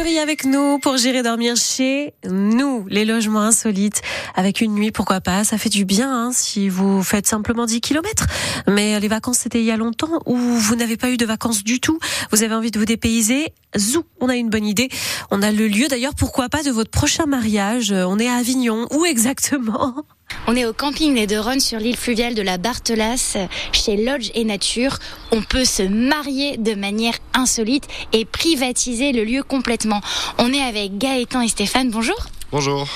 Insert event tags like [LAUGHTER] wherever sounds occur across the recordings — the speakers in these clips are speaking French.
Avec nous pour gérer dormir chez nous, les logements insolites, avec une nuit, pourquoi pas, ça fait du bien hein, si vous faites simplement 10 km. Mais les vacances, c'était il y a longtemps, ou vous n'avez pas eu de vacances du tout, vous avez envie de vous dépayser, zou, on a une bonne idée. On a le lieu d'ailleurs, pourquoi pas, de votre prochain mariage. On est à Avignon, où exactement? On est au camping des Deux sur l'île fluviale de la Barthelasse, chez Lodge et Nature. On peut se marier de manière insolite et privatiser le lieu complètement. On est avec Gaëtan et Stéphane. Bonjour. Bonjour.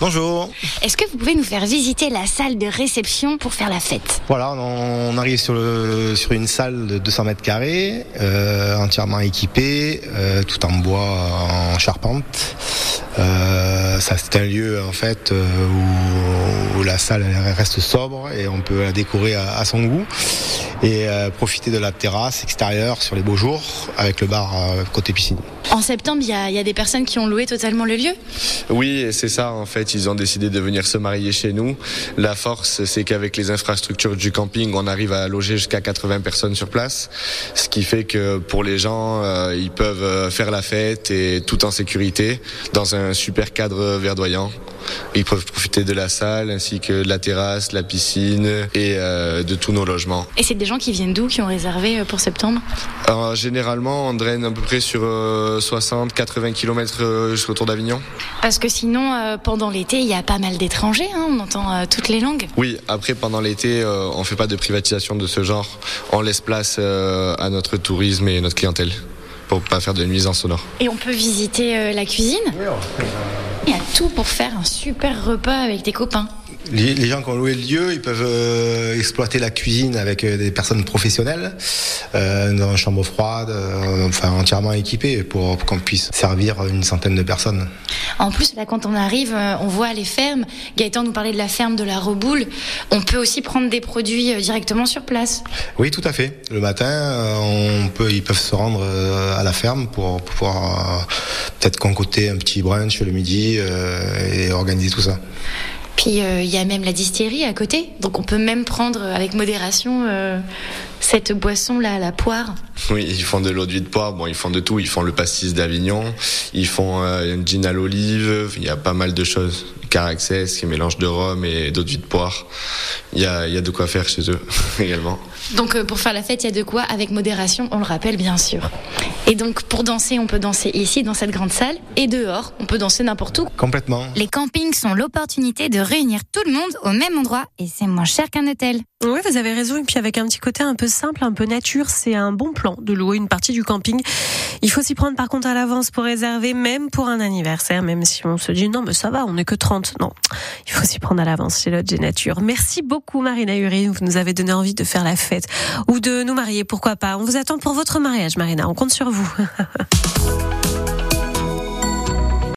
Bonjour. Est-ce que vous pouvez nous faire visiter la salle de réception pour faire la fête? Voilà, on arrive sur, le, sur une salle de 200 mètres carrés, euh, entièrement équipée, euh, tout en bois, en charpente. Euh, c'est un lieu en fait où, la salle reste sobre et on peut la décorer à, son goût et profiter de la terrasse extérieure sur les beaux jours avec le bar côté piscine. En septembre, il y, a, des personnes qui ont loué totalement le lieu? Oui, c'est ça en fait. Ils ont décidé de venir se marier chez nous. La force, c'est qu'avec les infrastructures du camping, on arrive à loger jusqu'à 80 personnes sur place. Ce qui fait que pour les gens, euh, ils peuvent euh, faire la fête et tout en sécurité dans un super cadre verdoyant. Ils peuvent profiter de la salle ainsi que de la terrasse, la piscine et euh, de tous nos logements. Et c'est des gens qui viennent d'où qui ont réservé pour septembre? Généralement, on draine à peu près sur 60-80 km autour d'Avignon. Parce que sinon, euh, pendant l'été, il y a pas mal d'étrangers, hein, on entend euh, toutes les langues. Oui, après, pendant l'été, euh, on ne fait pas de privatisation de ce genre. On laisse place à notre tourisme et notre clientèle pour pas faire de nuisance sonore. Et on peut visiter la cuisine? Il y a tout pour faire un super repas avec tes copains. Les, gens qui ont loué le lieu, ils peuvent euh, exploiter la cuisine avec euh, des personnes professionnelles, euh, dans une chambre froide, enfin entièrement équipée pour, qu'on puisse servir une centaine de personnes. En plus, là, quand on arrive, on voit les fermes. Gaëtan nous parlait de la ferme de la Reboule. On peut aussi prendre des produits directement sur place. Oui, tout à fait. Le matin, on peut, ils peuvent se rendre à la ferme pour pouvoir peut-être concocter un petit brunch le midi et organiser tout ça. Puis euh, il y a même la distillerie à côté, donc on peut même prendre avec modération euh, cette boisson-là, la poire. Oui, ils font de l'eau de poire, bon, ils font de tout. Ils font le pastis d'Avignon, ils font euh, une gin à l'olive, il y a pas mal de choses. Caraxès qui mélange de rhum et d'eau de vie de poire. Il y a, il y a de quoi faire chez eux [LAUGHS] également. Donc pour faire la fête, il y a de quoi, avec modération, on le rappelle bien sûr. Et donc pour danser, on peut danser ici dans cette grande salle et dehors, on peut danser n'importe où. Complètement. Les campings sont l'opportunité de réunir tout le monde au même endroit et c'est moins cher qu'un hôtel. Oui, vous avez raison. Et puis avec un petit côté un peu simple, un peu nature, c'est un bon plan de louer une partie du camping. Il faut s'y prendre par contre à l'avance pour réserver, même pour un anniversaire, même si on se dit non, mais ça va, on n'est que 30. Non, il faut s'y prendre à l'avance chez Lodge Nature. Merci beaucoup Marina Urine, vous nous avez donné envie de faire la fête ou de nous marier, pourquoi pas. On vous attend pour votre mariage Marina, on compte sur vous. [LAUGHS]